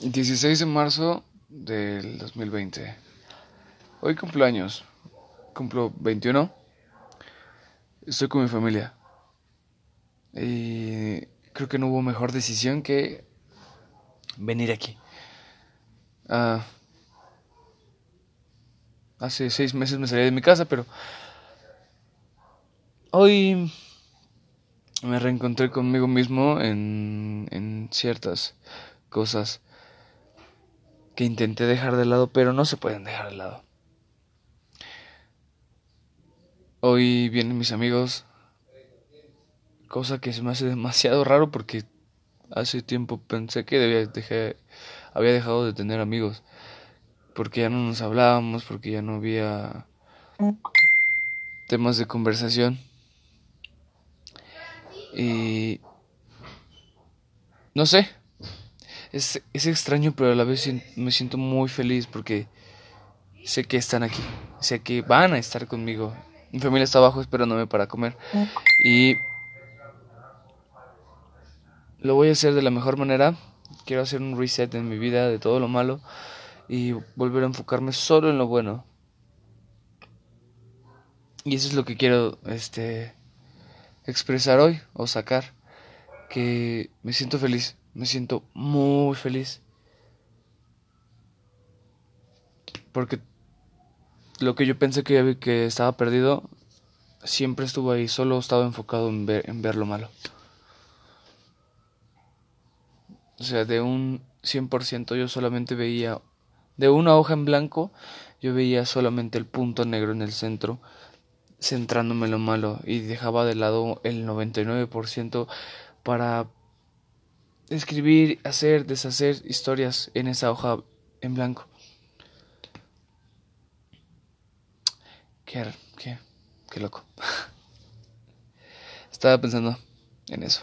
16 de marzo del 2020. Hoy cumplo años. Cumplo 21. Estoy con mi familia. Y creo que no hubo mejor decisión que venir aquí. Ah, hace seis meses me salí de mi casa, pero hoy me reencontré conmigo mismo en, en ciertas cosas que intenté dejar de lado, pero no se pueden dejar de lado. Hoy vienen mis amigos, cosa que se me hace demasiado raro porque hace tiempo pensé que debía había dejado de tener amigos, porque ya no nos hablábamos, porque ya no había temas de conversación. Y no sé, es, es extraño, pero a la vez me siento muy feliz porque sé que están aquí, sé que van a estar conmigo. Mi familia está abajo esperándome para comer y lo voy a hacer de la mejor manera. Quiero hacer un reset en mi vida de todo lo malo y volver a enfocarme solo en lo bueno. Y eso es lo que quiero este expresar hoy o sacar que me siento feliz me siento muy feliz. Porque lo que yo pensé que, que estaba perdido siempre estuvo ahí, solo estaba enfocado en ver, en ver lo malo. O sea, de un 100% yo solamente veía, de una hoja en blanco, yo veía solamente el punto negro en el centro, centrándome en lo malo y dejaba de lado el 99% para escribir, hacer, deshacer historias en esa hoja en blanco. Qué, qué, qué loco. Estaba pensando en eso.